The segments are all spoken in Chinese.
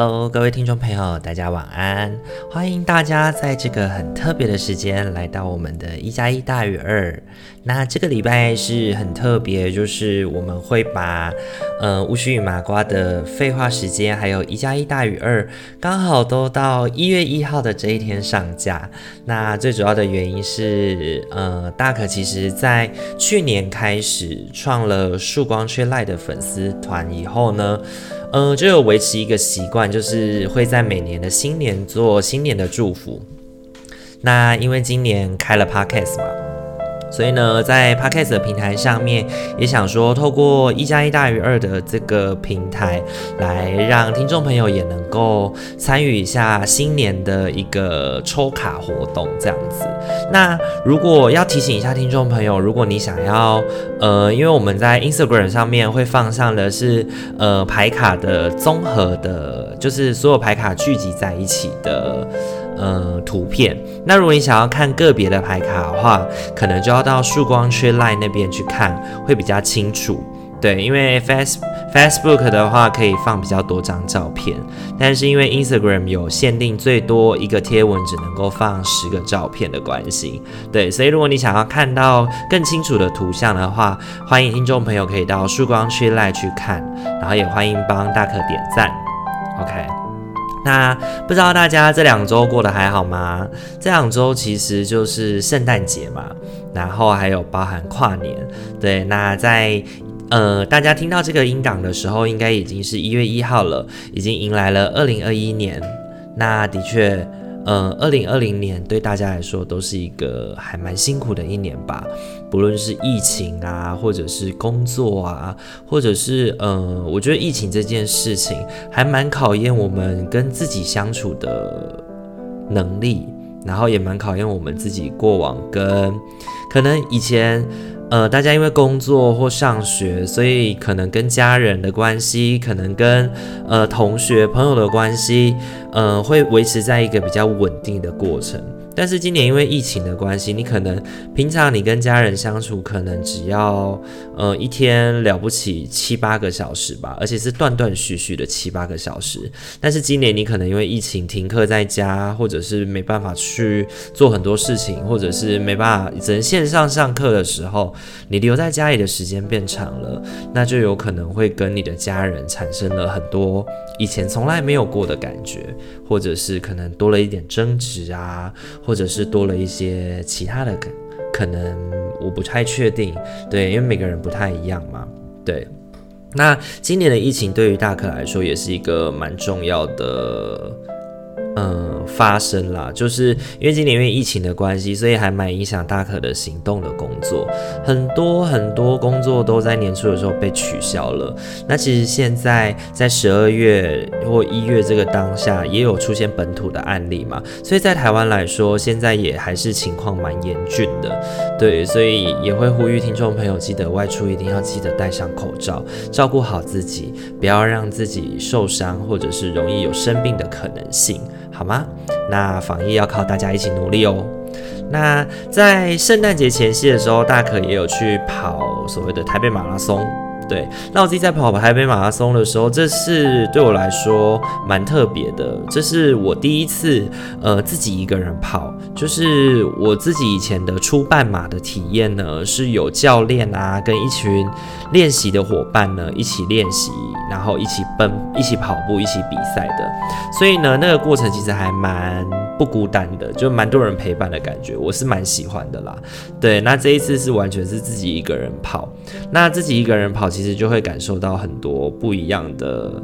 Hello，各位听众朋友，大家晚安！欢迎大家在这个很特别的时间来到我们的一加一大于二。那这个礼拜是很特别，就是我们会把呃巫师与麻瓜的废话时间，还有一加一大于二，刚好都到一月一号的这一天上架。那最主要的原因是，呃，大可其实在去年开始创了曙光吹赖的粉丝团以后呢。嗯、就有维持一个习惯，就是会在每年的新年做新年的祝福。那因为今年开了 Podcast 嘛。所以呢，在 Podcast 的平台上面，也想说透过一加一大于二的这个平台，来让听众朋友也能够参与一下新年的一个抽卡活动，这样子。那如果要提醒一下听众朋友，如果你想要，呃，因为我们在 Instagram 上面会放上的是呃牌卡的综合的，就是所有牌卡聚集在一起的。呃，图片。那如果你想要看个别的牌卡的话，可能就要到曙光缺赖那边去看，会比较清楚。对，因为 Face Facebook 的话可以放比较多张照片，但是因为 Instagram 有限定，最多一个贴文只能够放十个照片的关系。对，所以如果你想要看到更清楚的图像的话，欢迎听众朋友可以到曙光缺赖去看，然后也欢迎帮大可点赞。OK。那不知道大家这两周过得还好吗？这两周其实就是圣诞节嘛，然后还有包含跨年。对，那在呃大家听到这个音档的时候，应该已经是一月一号了，已经迎来了二零二一年。那的确。嗯，二零二零年对大家来说都是一个还蛮辛苦的一年吧，不论是疫情啊，或者是工作啊，或者是嗯，我觉得疫情这件事情还蛮考验我们跟自己相处的能力，然后也蛮考验我们自己过往跟可能以前。呃，大家因为工作或上学，所以可能跟家人的关系，可能跟呃同学朋友的关系，呃，会维持在一个比较稳定的过程。但是今年因为疫情的关系，你可能平常你跟家人相处，可能只要呃一天了不起七八个小时吧，而且是断断续续的七八个小时。但是今年你可能因为疫情停课在家，或者是没办法去做很多事情，或者是没办法只能线上上课的时候，你留在家里的时间变长了，那就有可能会跟你的家人产生了很多以前从来没有过的感觉，或者是可能多了一点争执啊。或者是多了一些其他的可可能，我不太确定，对，因为每个人不太一样嘛，对。那今年的疫情对于大可来说也是一个蛮重要的。嗯，发生啦，就是因为今年因为疫情的关系，所以还蛮影响大可的行动的工作，很多很多工作都在年初的时候被取消了。那其实现在在十二月或一月这个当下，也有出现本土的案例嘛，所以在台湾来说，现在也还是情况蛮严峻的。对，所以也会呼吁听众朋友，记得外出一定要记得戴上口罩，照顾好自己，不要让自己受伤或者是容易有生病的可能性。好吗？那防疫要靠大家一起努力哦。那在圣诞节前夕的时候，大可也有去跑所谓的台北马拉松。对，那我自己在跑台北马拉松的时候，这是对我来说蛮特别的。这是我第一次呃自己一个人跑，就是我自己以前的初半马的体验呢，是有教练啊跟一群练习的伙伴呢一起练习，然后一起奔、一起跑步、一起比赛的。所以呢，那个过程其实还蛮不孤单的，就蛮多人陪伴的感觉，我是蛮喜欢的啦。对，那这一次是完全是自己一个人跑，那自己一个人跑。其实就会感受到很多不一样的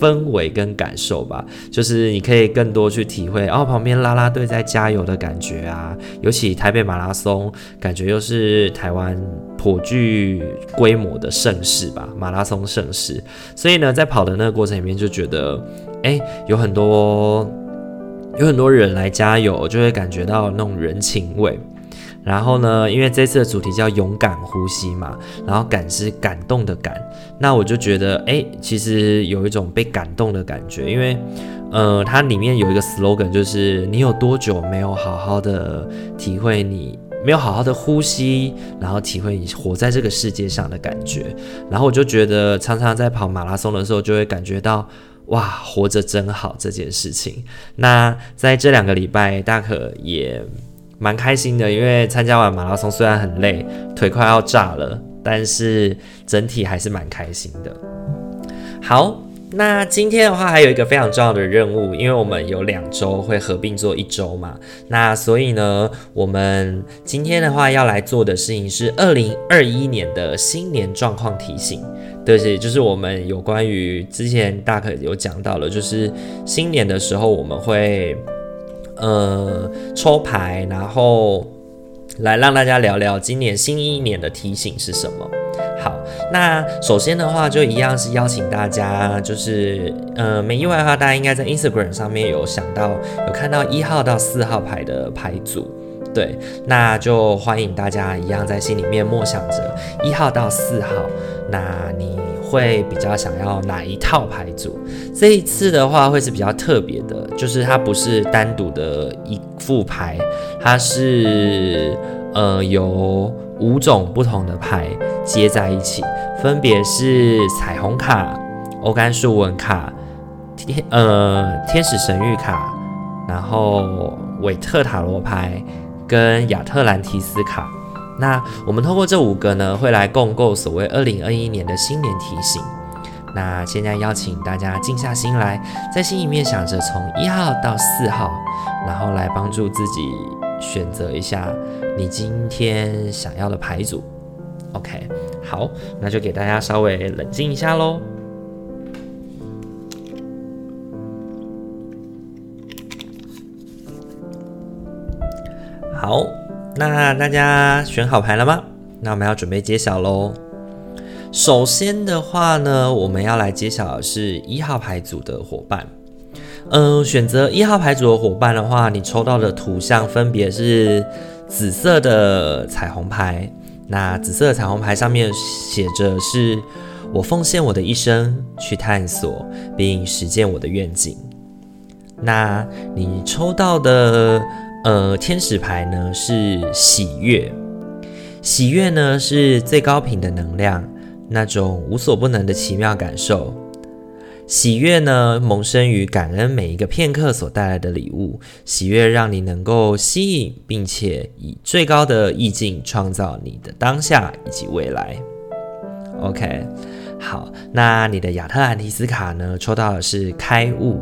氛围跟感受吧，就是你可以更多去体会，哦，旁边啦啦队在加油的感觉啊，尤其台北马拉松，感觉又是台湾颇具规模的盛事吧，马拉松盛事，所以呢，在跑的那个过程里面就觉得，哎，有很多有很多人来加油，就会感觉到那种人情味。然后呢，因为这次的主题叫勇敢呼吸嘛，然后感是感动的感，那我就觉得，哎，其实有一种被感动的感觉，因为，呃，它里面有一个 slogan，就是你有多久没有好好的体会你没有好好的呼吸，然后体会你活在这个世界上的感觉。然后我就觉得，常常在跑马拉松的时候，就会感觉到，哇，活着真好这件事情。那在这两个礼拜，大可也。蛮开心的，因为参加完马拉松虽然很累，腿快要炸了，但是整体还是蛮开心的。好，那今天的话还有一个非常重要的任务，因为我们有两周会合并做一周嘛，那所以呢，我们今天的话要来做的事情是二零二一年的新年状况提醒，对，是就是我们有关于之前大可有讲到了，就是新年的时候我们会。呃，抽牌，然后来让大家聊聊今年新一年的提醒是什么。好，那首先的话，就一样是邀请大家，就是呃，没意外的话，大家应该在 Instagram 上面有想到，有看到一号到四号牌的牌组，对，那就欢迎大家一样在心里面默想着一号到四号，那你。会比较想要哪一套牌组？这一次的话会是比较特别的，就是它不是单独的一副牌，它是呃有五种不同的牌接在一起，分别是彩虹卡、欧甘树纹卡、天呃天使神谕卡，然后韦特塔罗牌跟亚特兰提斯卡。那我们通过这五个呢，会来共构所谓二零二一年的新年提醒。那现在邀请大家静下心来，在心里面想着从一号到四号，然后来帮助自己选择一下你今天想要的牌组。OK，好，那就给大家稍微冷静一下喽。好。那大家选好牌了吗？那我们要准备揭晓喽。首先的话呢，我们要来揭晓的是一号牌组的伙伴。嗯、选择一号牌组的伙伴的话，你抽到的图像分别是紫色的彩虹牌。那紫色的彩虹牌上面写着是“我奉献我的一生去探索并实践我的愿景”。那你抽到的。呃，天使牌呢是喜悦，喜悦呢是最高频的能量，那种无所不能的奇妙感受。喜悦呢萌生于感恩每一个片刻所带来的礼物，喜悦让你能够吸引，并且以最高的意境创造你的当下以及未来。OK，好，那你的亚特兰提斯卡呢抽到的是开悟。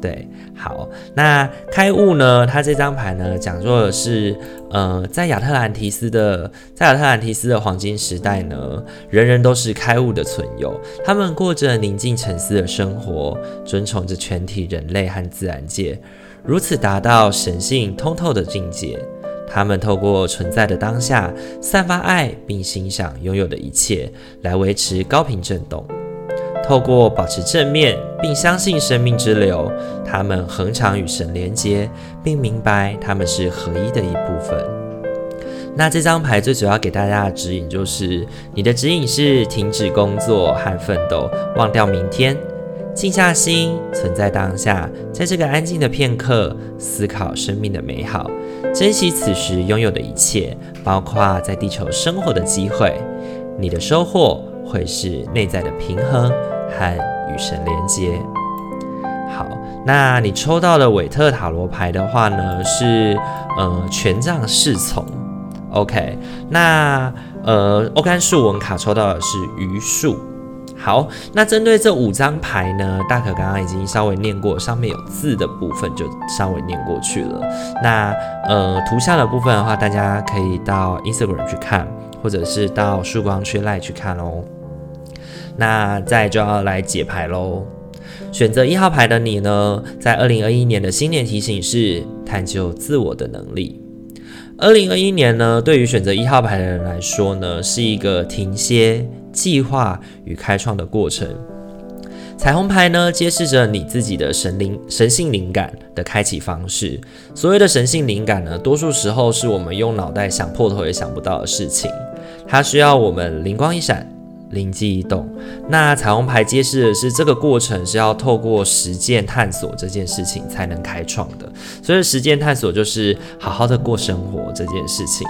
对，好，那开悟呢？它这张牌呢，讲座的是，呃，在亚特兰提斯的，在亚特兰提斯的黄金时代呢，人人都是开悟的存有，他们过着宁静沉思的生活，尊崇着全体人类和自然界，如此达到神性通透的境界。他们透过存在的当下，散发爱，并欣赏拥有的一切，来维持高频振动。透过保持正面，并相信生命之流，他们恒常与神连接，并明白他们是合一的一部分。那这张牌最主要给大家的指引就是，你的指引是停止工作和奋斗，忘掉明天，静下心，存在当下，在这个安静的片刻，思考生命的美好，珍惜此时拥有的一切，包括在地球生活的机会。你的收获会是内在的平衡。和与神连接。好，那你抽到的韦特塔罗牌的话呢，是呃权杖侍从。OK，那呃欧甘树文卡抽到的是榆树。好，那针对这五张牌呢，大可刚刚已经稍微念过，上面有字的部分就稍微念过去了。那呃图像的部分的话，大家可以到 Instagram 去看，或者是到曙光缺赖去看哦。那再就要来解牌喽。选择一号牌的你呢，在二零二一年的新年提醒是探究自我的能力。二零二一年呢，对于选择一号牌的人来说呢，是一个停歇、计划与开创的过程。彩虹牌呢，揭示着你自己的神灵、神性灵感的开启方式。所谓的神性灵感呢，多数时候是我们用脑袋想破头也想不到的事情，它需要我们灵光一闪。灵机一动，那彩虹牌揭示的是这个过程是要透过实践探索这件事情才能开创的，所以实践探索就是好好的过生活这件事情。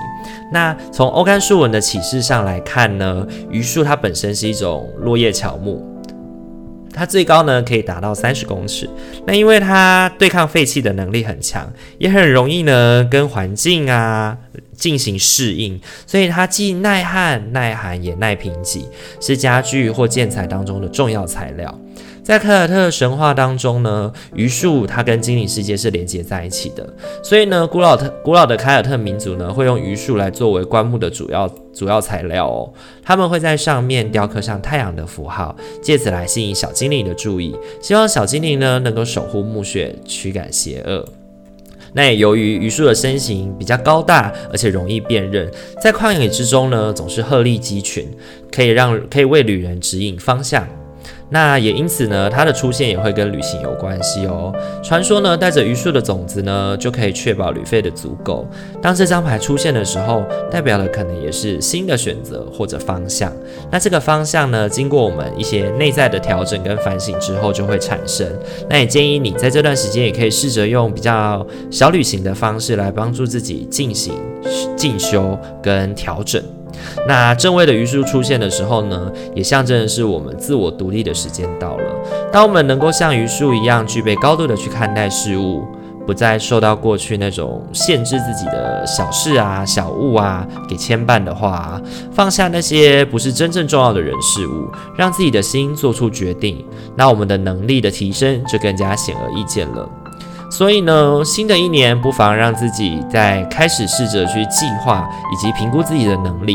那从欧干树纹的启示上来看呢，榆树它本身是一种落叶乔木。它最高呢可以达到三十公尺，那因为它对抗废气的能力很强，也很容易呢跟环境啊进行适应，所以它既耐旱、耐寒也耐贫瘠，是家具或建材当中的重要材料。在凯尔特神话当中呢，榆树它跟精灵世界是连接在一起的，所以呢，古老的古老的凯尔特民族呢，会用榆树来作为棺木的主要主要材料哦。他们会在上面雕刻上太阳的符号，借此来吸引小精灵的注意，希望小精灵呢能够守护墓穴，驱赶邪恶。那也由于榆树的身形比较高大，而且容易辨认，在旷野之中呢，总是鹤立鸡群，可以让可以为旅人指引方向。那也因此呢，它的出现也会跟旅行有关系哦。传说呢，带着榆树的种子呢，就可以确保旅费的足够。当这张牌出现的时候，代表的可能也是新的选择或者方向。那这个方向呢，经过我们一些内在的调整跟反省之后，就会产生。那也建议你在这段时间，也可以试着用比较小旅行的方式来帮助自己进行进修跟调整。那正位的榆树出现的时候呢，也象征的是我们自我独立的时间到了。当我们能够像榆树一样，具备高度的去看待事物，不再受到过去那种限制自己的小事啊、小物啊给牵绊的话，放下那些不是真正重要的人事物，让自己的心做出决定，那我们的能力的提升就更加显而易见了。所以呢，新的一年不妨让自己在开始试着去计划以及评估自己的能力，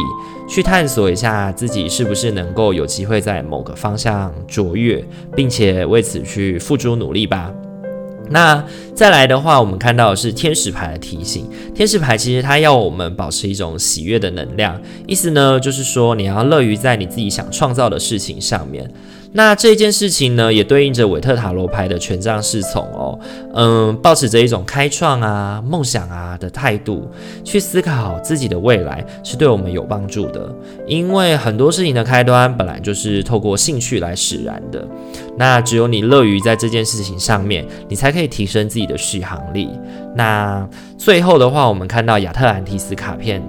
去探索一下自己是不是能够有机会在某个方向卓越，并且为此去付诸努力吧。那再来的话，我们看到的是天使牌的提醒。天使牌其实它要我们保持一种喜悦的能量，意思呢就是说你要乐于在你自己想创造的事情上面。那这件事情呢，也对应着韦特塔罗牌的权杖侍从哦，嗯，抱持着一种开创啊、梦想啊的态度去思考自己的未来，是对我们有帮助的。因为很多事情的开端本来就是透过兴趣来使然的。那只有你乐于在这件事情上面，你才可以提升自己的续航力。那最后的话，我们看到亚特兰提斯卡片。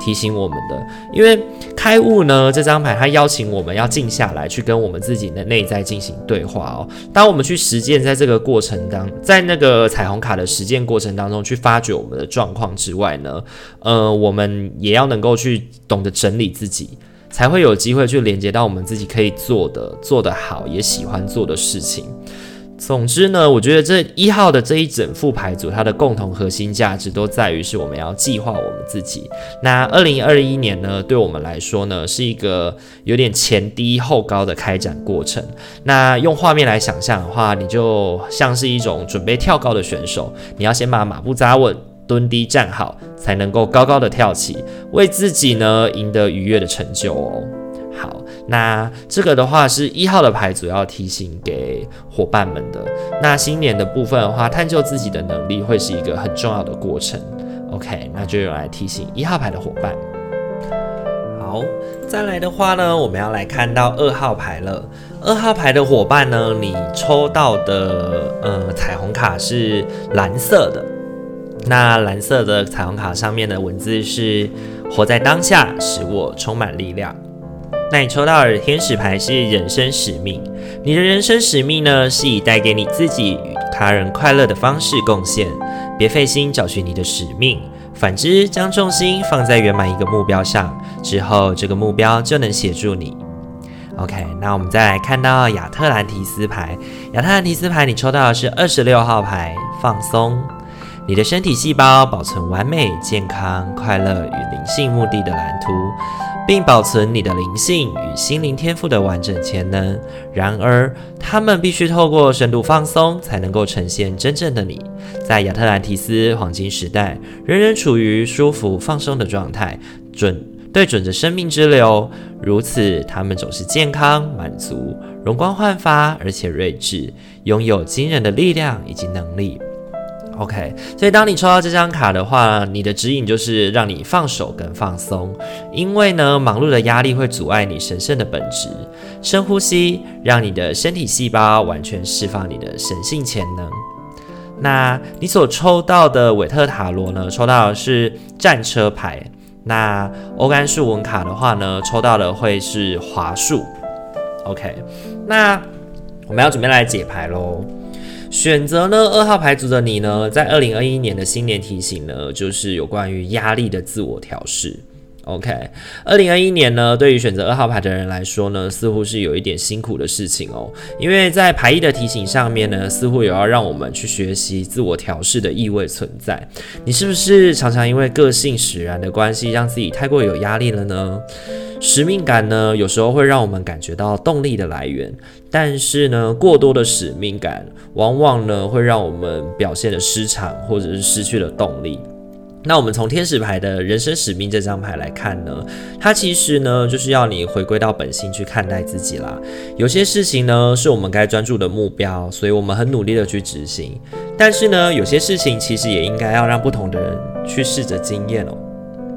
提醒我们的，因为开悟呢，这张牌它邀请我们要静下来，去跟我们自己的内在进行对话哦。当我们去实践，在这个过程当，在那个彩虹卡的实践过程当中，去发掘我们的状况之外呢，呃，我们也要能够去懂得整理自己，才会有机会去连接到我们自己可以做的、做得好，也喜欢做的事情。总之呢，我觉得这一号的这一整副牌组，它的共同核心价值都在于是我们要计划我们自己。那二零二一年呢，对我们来说呢，是一个有点前低后高的开展过程。那用画面来想象的话，你就像是一种准备跳高的选手，你要先把马步扎稳，蹲低站好，才能够高高的跳起，为自己呢赢得愉悦的成就哦。好，那这个的话是一号的牌，主要提醒给伙伴们的。那新年的部分的话，探究自己的能力会是一个很重要的过程。OK，那就用来提醒一号牌的伙伴。好，再来的话呢，我们要来看到二号牌了。二号牌的伙伴呢，你抽到的呃彩虹卡是蓝色的。那蓝色的彩虹卡上面的文字是：活在当下，使我充满力量。那你抽到的天使牌是人生使命，你的人生使命呢，是以带给你自己与他人快乐的方式贡献。别费心找寻你的使命，反之将重心放在圆满一个目标上，之后这个目标就能协助你。OK，那我们再来看到亚特兰提斯牌，亚特兰提斯牌你抽到的是二十六号牌，放松，你的身体细胞保存完美、健康、快乐与灵性目的的蓝图。并保存你的灵性与心灵天赋的完整潜能。然而，他们必须透过深度放松，才能够呈现真正的你。在亚特兰提斯黄金时代，人人处于舒服放松的状态，准对准着生命之流，如此他们总是健康、满足、容光焕发，而且睿智，拥有惊人的力量以及能力。OK，所以当你抽到这张卡的话，你的指引就是让你放手跟放松，因为呢，忙碌的压力会阻碍你神圣的本质。深呼吸，让你的身体细胞完全释放你的神性潜能。那你所抽到的韦特塔罗呢？抽到的是战车牌。那欧甘树纹卡的话呢，抽到的会是华树。OK，那我们要准备来解牌喽。选择呢二号牌组的你呢，在二零二一年的新年提醒呢，就是有关于压力的自我调试。OK，二零二一年呢，对于选择二号牌的人来说呢，似乎是有一点辛苦的事情哦，因为在牌意的提醒上面呢，似乎有要让我们去学习自我调试的意味存在。你是不是常常因为个性使然的关系，让自己太过有压力了呢？使命感呢，有时候会让我们感觉到动力的来源，但是呢，过多的使命感往往呢，会让我们表现的失常，或者是失去了动力。那我们从天使牌的人生使命这张牌来看呢，它其实呢，就是要你回归到本心去看待自己啦。有些事情呢，是我们该专注的目标，所以我们很努力的去执行。但是呢，有些事情其实也应该要让不同的人去试着经验哦，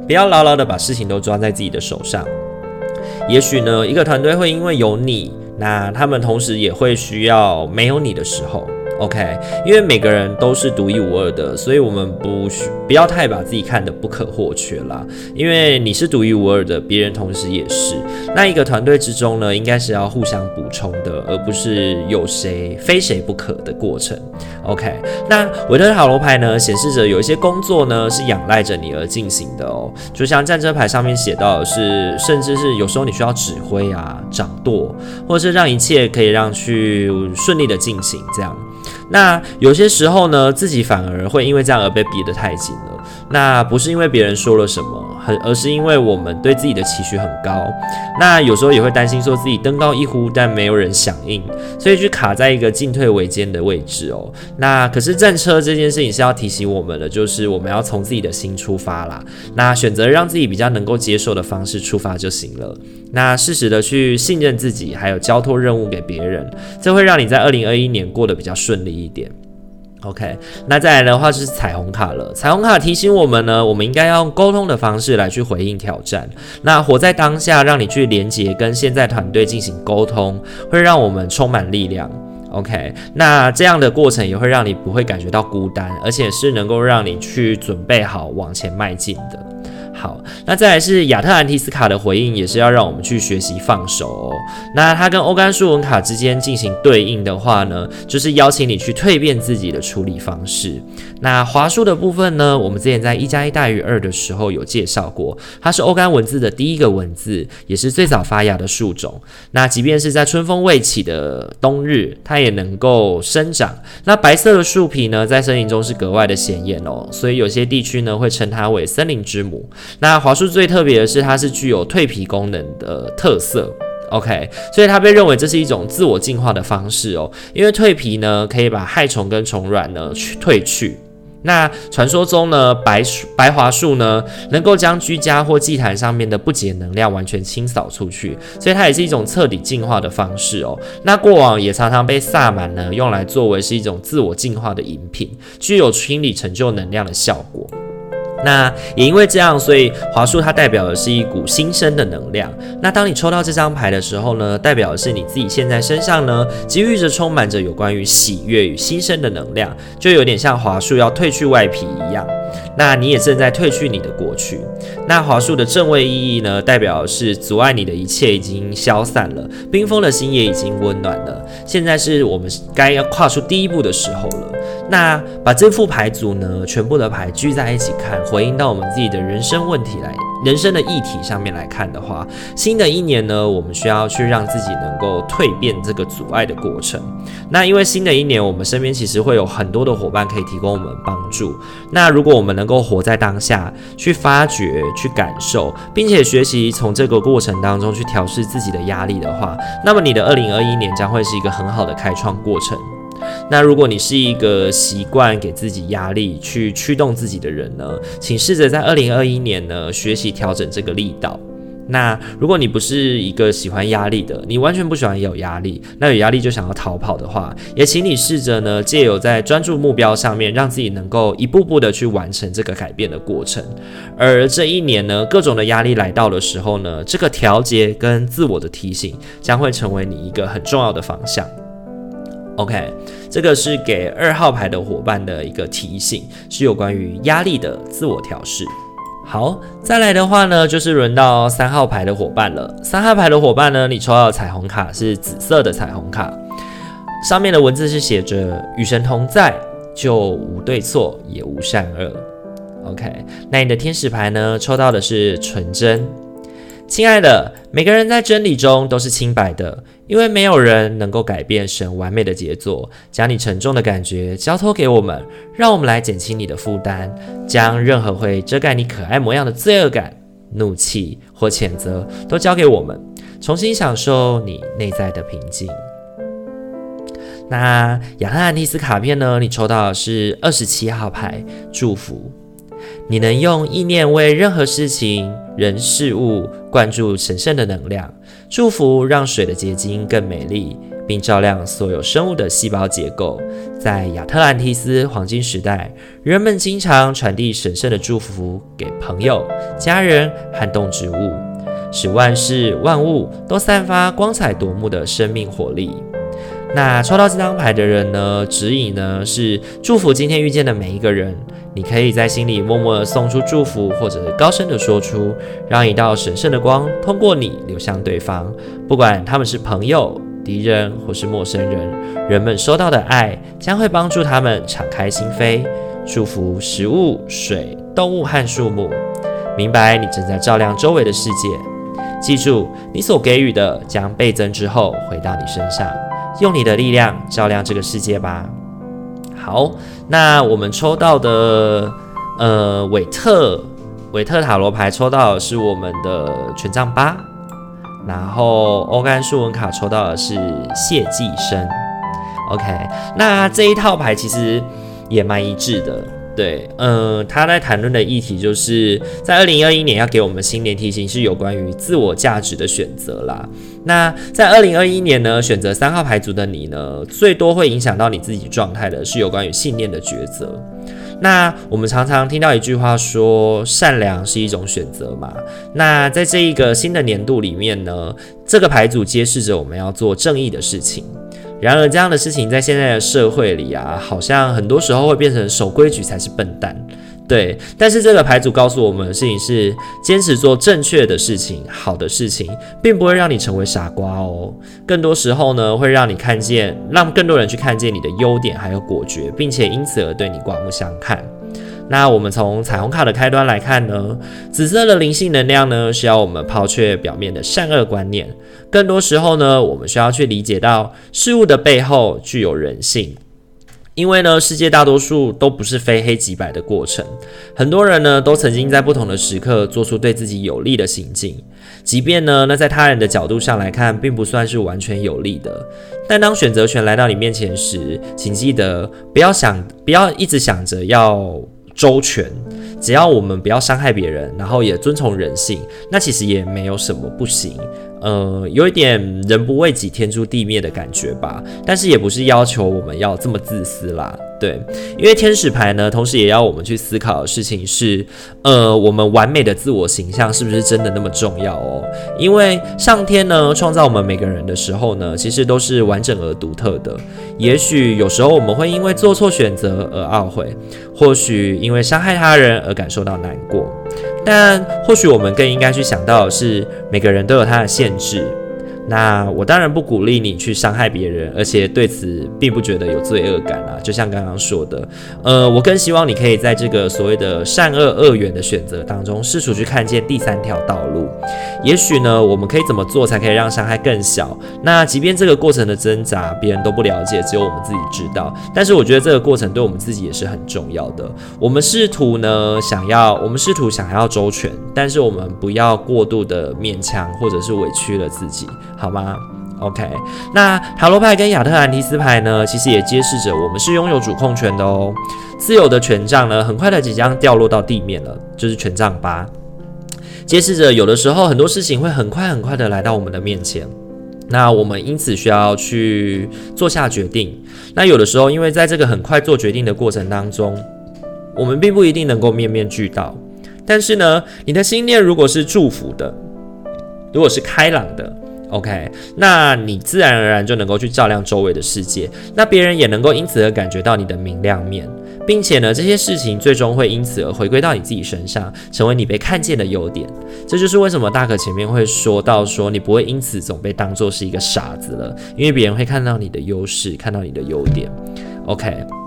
不要牢牢的把事情都抓在自己的手上。也许呢，一个团队会因为有你，那他们同时也会需要没有你的时候。OK，因为每个人都是独一无二的，所以我们不需不要太把自己看得不可或缺啦。因为你是独一无二的，别人同时也是。那一个团队之中呢，应该是要互相补充的，而不是有谁非谁不可的过程。OK，那韦特塔罗牌呢，显示着有一些工作呢是仰赖着你而进行的哦。就像战车牌上面写到的是，甚至是有时候你需要指挥啊、掌舵，或是让一切可以让去顺利的进行这样。那有些时候呢，自己反而会因为这样而被逼得太紧了。那不是因为别人说了什么，很而是因为我们对自己的期许很高。那有时候也会担心说自己登高一呼，但没有人响应，所以就卡在一个进退维艰的位置哦。那可是战车这件事情是要提醒我们的，就是我们要从自己的心出发啦。那选择让自己比较能够接受的方式出发就行了。那适时的去信任自己，还有交托任务给别人，这会让你在二零二一年过得比较顺利一点。OK，那再来的话就是彩虹卡了。彩虹卡提醒我们呢，我们应该要用沟通的方式来去回应挑战。那活在当下，让你去连接跟现在团队进行沟通，会让我们充满力量。OK，那这样的过程也会让你不会感觉到孤单，而且是能够让你去准备好往前迈进的。好，那再来是亚特兰提斯卡的回应，也是要让我们去学习放手哦。那它跟欧甘舒文卡之间进行对应的话呢，就是邀请你去蜕变自己的处理方式。那樺树的部分呢，我们之前在一加一大于二的时候有介绍过，它是欧甘文字的第一个文字，也是最早发芽的树种。那即便是在春风未起的冬日，它也能够生长。那白色的树皮呢，在森林中是格外的显眼哦，所以有些地区呢会称它为森林之母。那樺树最特别的是，它是具有蜕皮功能的特色，OK，所以它被认为这是一种自我进化的方式哦。因为蜕皮呢，可以把害虫跟虫卵呢去褪去。那传说中呢，白白桦树呢，能够将居家或祭坛上面的不洁能量完全清扫出去，所以它也是一种彻底净化的方式哦。那过往也常常被萨满呢用来作为是一种自我净化的饮品，具有清理成就能量的效果。那也因为这样，所以华树它代表的是一股新生的能量。那当你抽到这张牌的时候呢，代表的是你自己现在身上呢，给予着充满着有关于喜悦与新生的能量，就有点像华树要褪去外皮一样。那你也正在褪去你的过去。那华树的正位意义呢，代表是阻碍你的一切已经消散了，冰封的心也已经温暖了。现在是我们该要跨出第一步的时候了。那把这副牌组呢，全部的牌聚在一起看，回应到我们自己的人生问题来，人生的议题上面来看的话，新的一年呢，我们需要去让自己能够蜕变这个阻碍的过程。那因为新的一年，我们身边其实会有很多的伙伴可以提供我们帮助。那如果我们能够活在当下，去发掘、去感受，并且学习从这个过程当中去调试自己的压力的话，那么你的二零二一年将会是一个很好的开创过程。那如果你是一个习惯给自己压力去驱动自己的人呢，请试着在二零二一年呢学习调整这个力道。那如果你不是一个喜欢压力的，你完全不喜欢有压力，那有压力就想要逃跑的话，也请你试着呢，借由在专注目标上面，让自己能够一步步的去完成这个改变的过程。而这一年呢，各种的压力来到的时候呢，这个调节跟自我的提醒将会成为你一个很重要的方向。OK，这个是给二号牌的伙伴的一个提醒，是有关于压力的自我调试。好，再来的话呢，就是轮到三号牌的伙伴了。三号牌的伙伴呢，你抽到彩虹卡是紫色的彩虹卡，上面的文字是写着“与神同在，就无对错，也无善恶”。OK，那你的天使牌呢，抽到的是纯真。亲爱的，每个人在真理中都是清白的，因为没有人能够改变神完美的杰作。将你沉重的感觉交托给我们，让我们来减轻你的负担，将任何会遮盖你可爱模样的罪恶感、怒气或谴责都交给我们，重新享受你内在的平静。那亚特兰蒂斯卡片呢？你抽到的是二十七号牌，祝福。你能用意念为任何事情、人、事物灌注神圣的能量，祝福让水的结晶更美丽，并照亮所有生物的细胞结构。在亚特兰蒂斯黄金时代，人们经常传递神圣的祝福给朋友、家人和动植物，使万事万物都散发光彩夺目的生命活力。那抽到这张牌的人呢，指引呢是祝福今天遇见的每一个人。你可以在心里默默地送出祝福，或者高声地说出，让一道神圣的光通过你流向对方。不管他们是朋友、敌人或是陌生人，人们收到的爱将会帮助他们敞开心扉，祝福食物、水、动物和树木。明白你正在照亮周围的世界。记住，你所给予的将倍增之后回到你身上。用你的力量照亮这个世界吧。好，那我们抽到的，呃，韦特韦特塔罗牌抽到的是我们的权杖八，然后欧甘舒文卡抽到的是谢寄生。OK，那这一套牌其实也蛮一致的。对，嗯、他在谈论的议题就是在二零二一年要给我们新年提醒，是有关于自我价值的选择啦。那在二零二一年呢，选择三号牌组的你呢，最多会影响到你自己状态的是有关于信念的抉择。那我们常常听到一句话说，善良是一种选择嘛。那在这一个新的年度里面呢，这个牌组揭示着我们要做正义的事情。然而，这样的事情在现在的社会里啊，好像很多时候会变成守规矩才是笨蛋。对，但是这个牌组告诉我们的事情是，坚持做正确的事情、好的事情，并不会让你成为傻瓜哦。更多时候呢，会让你看见，让更多人去看见你的优点还有果决，并且因此而对你刮目相看。那我们从彩虹卡的开端来看呢，紫色的灵性能量呢，需要我们抛却表面的善恶观念，更多时候呢，我们需要去理解到事物的背后具有人性。因为呢，世界大多数都不是非黑即白的过程，很多人呢都曾经在不同的时刻做出对自己有利的行径，即便呢那在他人的角度上来看，并不算是完全有利的。但当选择权来到你面前时，请记得不要想，不要一直想着要周全，只要我们不要伤害别人，然后也遵从人性，那其实也没有什么不行。呃，有一点人不为己，天诛地灭的感觉吧，但是也不是要求我们要这么自私啦。对，因为天使牌呢，同时也要我们去思考的事情是，呃，我们完美的自我形象是不是真的那么重要哦？因为上天呢，创造我们每个人的时候呢，其实都是完整而独特的。也许有时候我们会因为做错选择而懊悔，或许因为伤害他人而感受到难过，但或许我们更应该去想到的是，每个人都有他的限制。那我当然不鼓励你去伤害别人，而且对此并不觉得有罪恶感啊。就像刚刚说的，呃，我更希望你可以在这个所谓的善恶二元的选择当中，试图去看见第三条道路。也许呢，我们可以怎么做才可以让伤害更小？那即便这个过程的挣扎别人都不了解，只有我们自己知道。但是我觉得这个过程对我们自己也是很重要的。我们试图呢，想要我们试图想要周全，但是我们不要过度的勉强或者是委屈了自己。好吗 OK，那塔罗牌跟亚特兰蒂斯牌呢，其实也揭示着我们是拥有主控权的哦。自由的权杖呢，很快的即将掉落到地面了，就是权杖八，揭示着有的时候很多事情会很快很快的来到我们的面前，那我们因此需要去做下决定。那有的时候，因为在这个很快做决定的过程当中，我们并不一定能够面面俱到。但是呢，你的心念如果是祝福的，如果是开朗的。OK，那你自然而然就能够去照亮周围的世界，那别人也能够因此而感觉到你的明亮面，并且呢，这些事情最终会因此而回归到你自己身上，成为你被看见的优点。这就是为什么大可前面会说到说你不会因此总被当做是一个傻子了，因为别人会看到你的优势，看到你的优点。OK。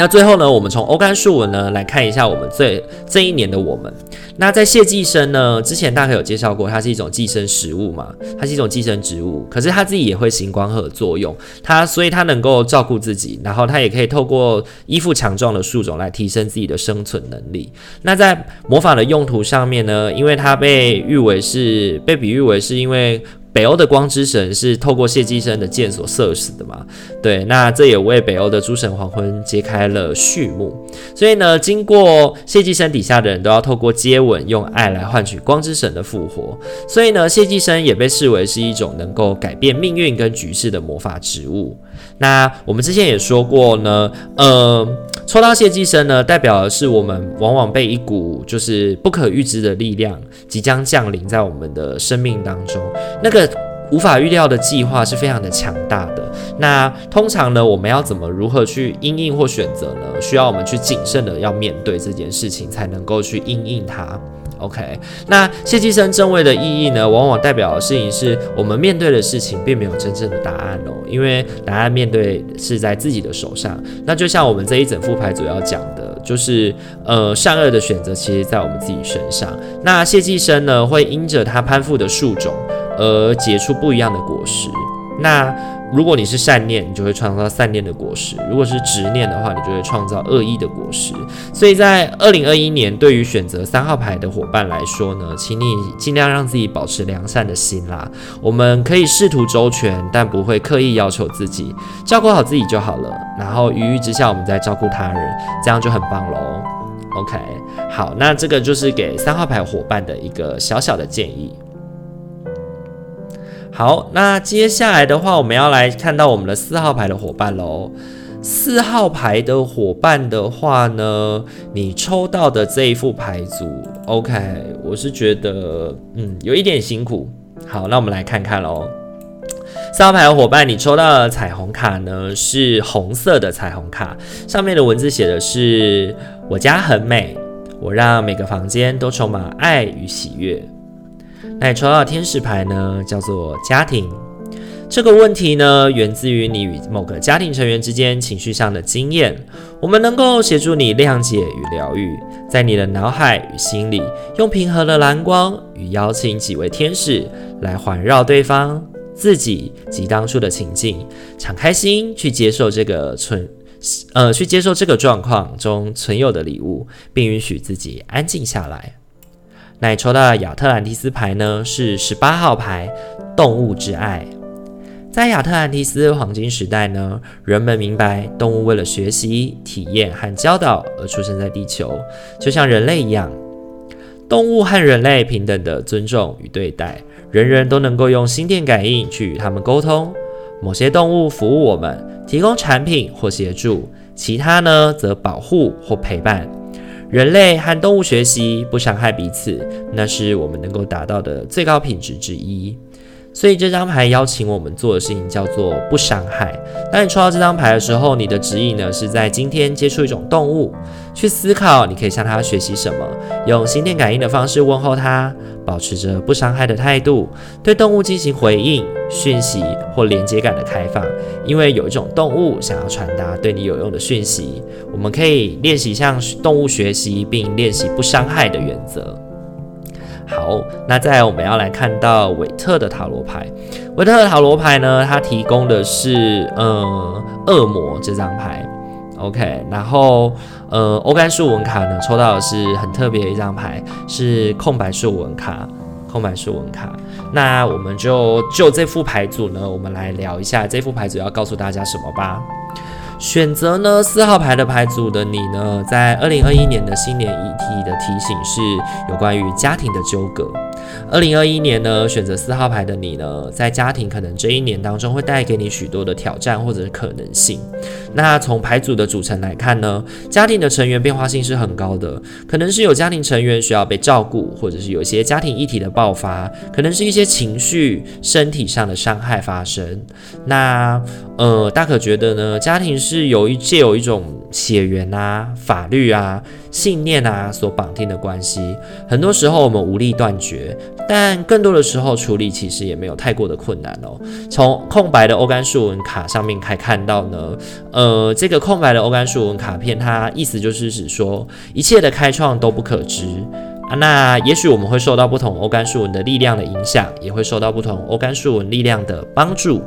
那最后呢，我们从欧干树纹呢来看一下我们这这一年的我们。那在谢寄生呢，之前大概有介绍过，它是一种寄生食物嘛，它是一种寄生植物，可是它自己也会行光合作用，它所以它能够照顾自己，然后它也可以透过依附强壮的树种来提升自己的生存能力。那在魔法的用途上面呢，因为它被誉为是被比喻为是因为。北欧的光之神是透过谢寄生的箭所射死的嘛？对，那这也为北欧的诸神黄昏揭开了序幕。所以呢，经过谢寄生底下的人都要透过接吻，用爱来换取光之神的复活。所以呢，谢寄生也被视为是一种能够改变命运跟局势的魔法植物。那我们之前也说过呢，呃，抽到谢寄生呢，代表的是我们往往被一股就是不可预知的力量即将降临在我们的生命当中，那个无法预料的计划是非常的强大的。那通常呢，我们要怎么如何去因应或选择呢？需要我们去谨慎的要面对这件事情，才能够去因应它。OK，那谢寄生正位的意义呢，往往代表的事情是我们面对的事情并没有真正的答案哦，因为答案面对是在自己的手上。那就像我们这一整副牌主要讲的，就是呃善恶的选择，其实在我们自己身上。那谢寄生呢，会因着他攀附的树种而结出不一样的果实。那如果你是善念，你就会创造善念的果实；如果是执念的话，你就会创造恶意的果实。所以在二零二一年，对于选择三号牌的伙伴来说呢，请你尽量让自己保持良善的心啦。我们可以试图周全，但不会刻意要求自己，照顾好自己就好了。然后余裕之下，我们再照顾他人，这样就很棒喽。OK，好，那这个就是给三号牌伙伴的一个小小的建议。好，那接下来的话，我们要来看到我们的四号牌的伙伴喽。四号牌的伙伴的话呢，你抽到的这一副牌组，OK，我是觉得，嗯，有一点辛苦。好，那我们来看看喽。四号牌的伙伴，你抽到的彩虹卡呢，是红色的彩虹卡，上面的文字写的是：我家很美，我让每个房间都充满爱与喜悦。那抽到天使牌呢，叫做家庭。这个问题呢，源自于你与某个家庭成员之间情绪上的经验。我们能够协助你谅解与疗愈，在你的脑海与心里，用平和的蓝光与邀请几位天使来环绕对方、自己及当初的情境，敞开心去接受这个存，呃，去接受这个状况中存有的礼物，并允许自己安静下来。那抽到的亚特兰蒂斯牌呢？是十八号牌，动物之爱。在亚特兰蒂斯黄金时代呢，人们明白动物为了学习、体验和教导而出生在地球，就像人类一样。动物和人类平等的尊重与对待，人人都能够用心电感应去与他们沟通。某些动物服务我们，提供产品或协助；其他呢，则保护或陪伴。人类和动物学习，不伤害彼此，那是我们能够达到的最高品质之一。所以这张牌邀请我们做的事情叫做不伤害。当你抽到这张牌的时候，你的指引呢，是在今天接触一种动物，去思考你可以向它学习什么，用心电感应的方式问候它，保持着不伤害的态度，对动物进行回应、讯息或连接感的开放。因为有一种动物想要传达对你有用的讯息，我们可以练习向动物学习，并练习不伤害的原则。好，那再我们要来看到韦特的塔罗牌。韦特的塔罗牌呢，它提供的是嗯恶魔这张牌，OK。然后呃欧干树纹卡呢，抽到的是很特别的一张牌，是空白树纹卡空白数文卡。那我们就就这副牌组呢，我们来聊一下这副牌组要告诉大家什么吧。选择呢四号牌的牌组的你呢，在二零二一年的新年议题的提醒是有关于家庭的纠葛。二零二一年呢，选择四号牌的你呢，在家庭可能这一年当中会带给你许多的挑战或者可能性。那从牌组的组成来看呢，家庭的成员变化性是很高的，可能是有家庭成员需要被照顾，或者是有一些家庭议题的爆发，可能是一些情绪、身体上的伤害发生。那呃，大可觉得呢，家庭是有一借有一种血缘啊、法律啊、信念啊所绑定的关系，很多时候我们无力断绝。但更多的时候，处理其实也没有太过的困难哦。从空白的欧甘树纹卡上面可以看到呢，呃，这个空白的欧甘树纹卡片，它意思就是指说，一切的开创都不可知啊。那也许我们会受到不同欧甘树纹的力量的影响，也会受到不同欧甘树纹力量的帮助。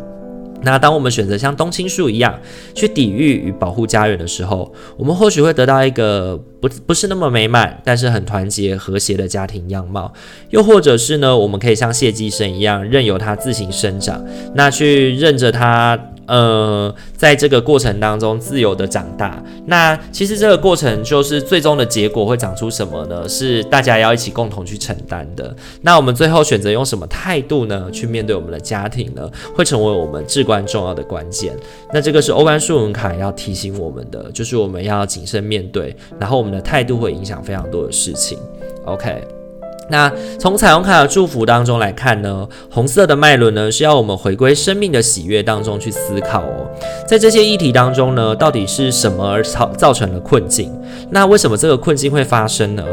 那当我们选择像冬青树一样去抵御与保护家园的时候，我们或许会得到一个不不是那么美满，但是很团结和谐的家庭样貌。又或者是呢，我们可以像谢寄生一样，任由它自行生长，那去任着它。呃，在这个过程当中自由的长大，那其实这个过程就是最终的结果会长出什么呢？是大家要一起共同去承担的。那我们最后选择用什么态度呢？去面对我们的家庭呢？会成为我们至关重要的关键。那这个是欧甘树文卡要提醒我们的，就是我们要谨慎面对，然后我们的态度会影响非常多的事情。OK。那从彩虹卡的祝福当中来看呢，红色的脉轮呢是要我们回归生命的喜悦当中去思考哦，在这些议题当中呢，到底是什么而造造成了困境？那为什么这个困境会发生呢？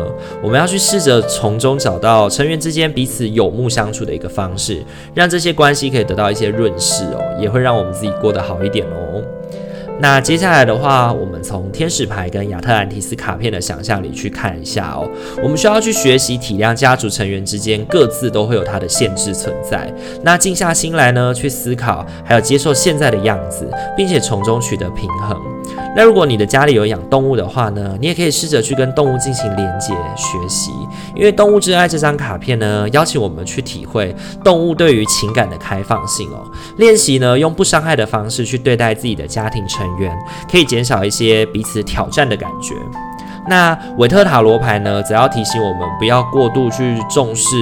我们要去试着从中找到成员之间彼此有目相处的一个方式，让这些关系可以得到一些润饰哦，也会让我们自己过得好一点哦。那接下来的话，我们从天使牌跟亚特兰提斯卡片的想象里去看一下哦。我们需要去学习体谅家族成员之间各自都会有它的限制存在。那静下心来呢，去思考，还有接受现在的样子，并且从中取得平衡。那如果你的家里有养动物的话呢，你也可以试着去跟动物进行连接学习，因为动物之爱这张卡片呢，邀请我们去体会动物对于情感的开放性哦。练习呢，用不伤害的方式去对待自己的家庭成员，可以减少一些彼此挑战的感觉。那韦特塔罗牌呢，则要提醒我们不要过度去重视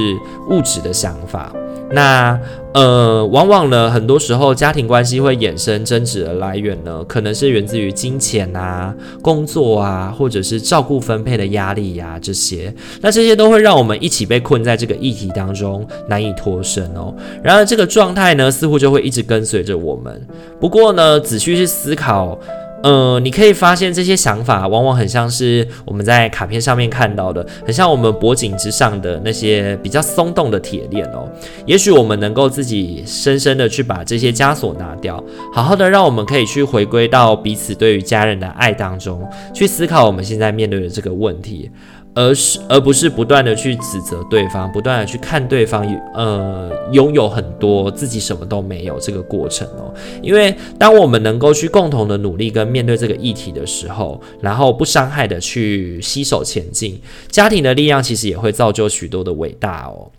物质的想法。那呃，往往呢，很多时候家庭关系会衍生争执的来源呢，可能是源自于金钱啊、工作啊，或者是照顾分配的压力呀、这些。那这些都会让我们一起被困在这个议题当中，难以脱身哦。然而这个状态呢，似乎就会一直跟随着我们。不过呢，仔细去思考。呃，你可以发现这些想法往往很像是我们在卡片上面看到的，很像我们脖颈之上的那些比较松动的铁链哦。也许我们能够自己深深的去把这些枷锁拿掉，好好的让我们可以去回归到彼此对于家人的爱当中，去思考我们现在面对的这个问题。而是而不是不断的去指责对方，不断的去看对方呃拥有很多自己什么都没有这个过程哦。因为当我们能够去共同的努力跟面对这个议题的时候，然后不伤害的去携手前进，家庭的力量其实也会造就许多的伟大哦。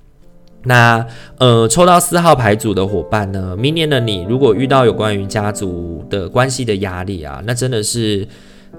那呃抽到四号牌组的伙伴呢，明年的你如果遇到有关于家族的关系的压力啊，那真的是。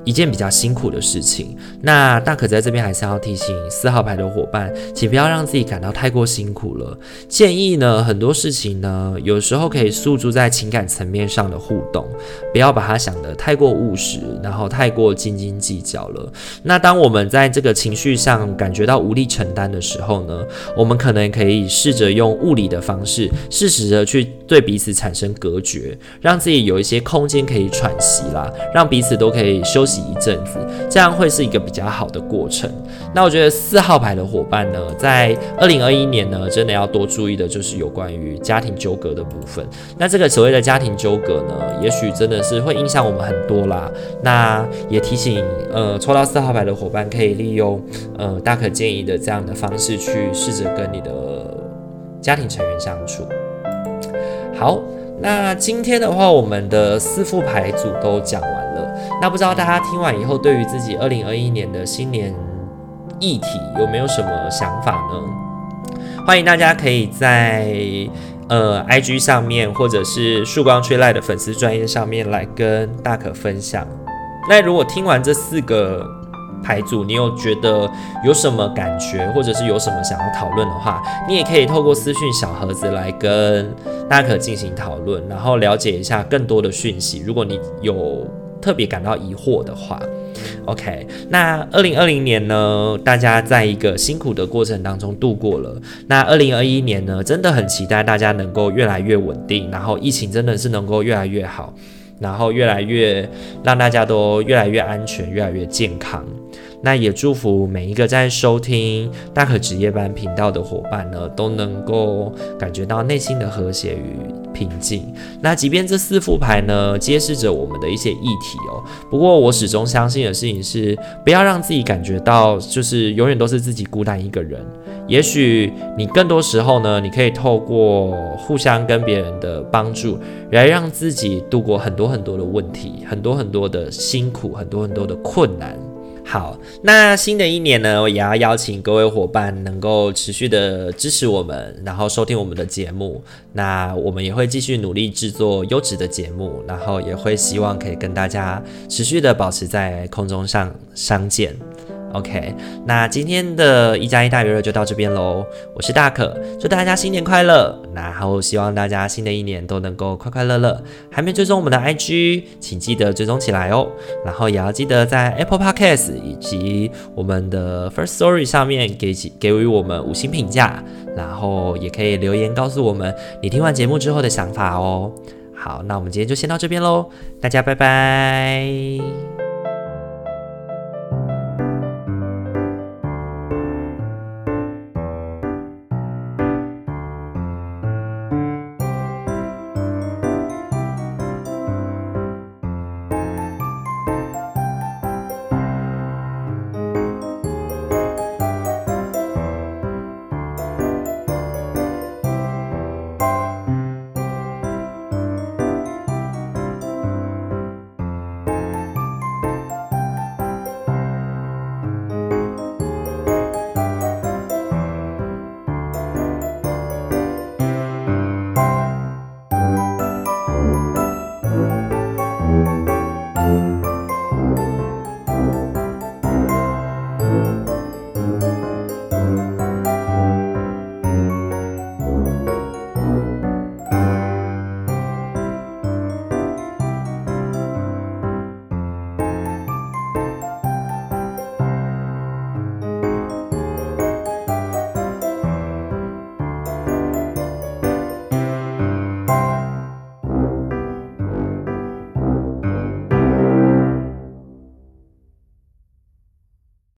一件比较辛苦的事情，那大可在这边还是要提醒四号牌的伙伴，请不要让自己感到太过辛苦了。建议呢，很多事情呢，有时候可以诉诸在情感层面上的互动，不要把它想得太过务实，然后太过斤斤计较了。那当我们在这个情绪上感觉到无力承担的时候呢，我们可能可以试着用物理的方式，适时的去对彼此产生隔绝，让自己有一些空间可以喘息啦，让彼此都可以休休息。一阵子，这样会是一个比较好的过程。那我觉得四号牌的伙伴呢，在二零二一年呢，真的要多注意的就是有关于家庭纠葛的部分。那这个所谓的家庭纠葛呢，也许真的是会影响我们很多啦。那也提醒呃，抽到四号牌的伙伴可以利用呃大可建议的这样的方式去试着跟你的家庭成员相处。好。那今天的话，我们的四副牌组都讲完。那不知道大家听完以后，对于自己二零二一年的新年议题有没有什么想法呢？欢迎大家可以在呃 IG 上面，或者是曙光吹赖的粉丝专页上面来跟大可分享。那如果听完这四个牌组，你有觉得有什么感觉，或者是有什么想要讨论的话，你也可以透过私讯小盒子来跟大可进行讨论，然后了解一下更多的讯息。如果你有特别感到疑惑的话，OK，那二零二零年呢，大家在一个辛苦的过程当中度过了。那二零二一年呢，真的很期待大家能够越来越稳定，然后疫情真的是能够越来越好，然后越来越让大家都越来越安全，越来越健康。那也祝福每一个在收听大可值夜班频道的伙伴呢，都能够感觉到内心的和谐与平静。那即便这四副牌呢，揭示着我们的一些议题哦，不过我始终相信的事情是，不要让自己感觉到就是永远都是自己孤单一个人。也许你更多时候呢，你可以透过互相跟别人的帮助，来让自己度过很多很多的问题，很多很多的辛苦，很多很多的困难。好，那新的一年呢，我也要邀请各位伙伴能够持续的支持我们，然后收听我们的节目。那我们也会继续努力制作优质的节目，然后也会希望可以跟大家持续的保持在空中上相见。OK，那今天的一加一大于二就到这边喽。我是大可，祝大家新年快乐。然后希望大家新的一年都能够快快乐乐。还没追踪我们的 IG，请记得追踪起来哦。然后也要记得在 Apple Podcast 以及我们的 First Story 上面给给予我们五星评价，然后也可以留言告诉我们你听完节目之后的想法哦。好，那我们今天就先到这边喽，大家拜拜。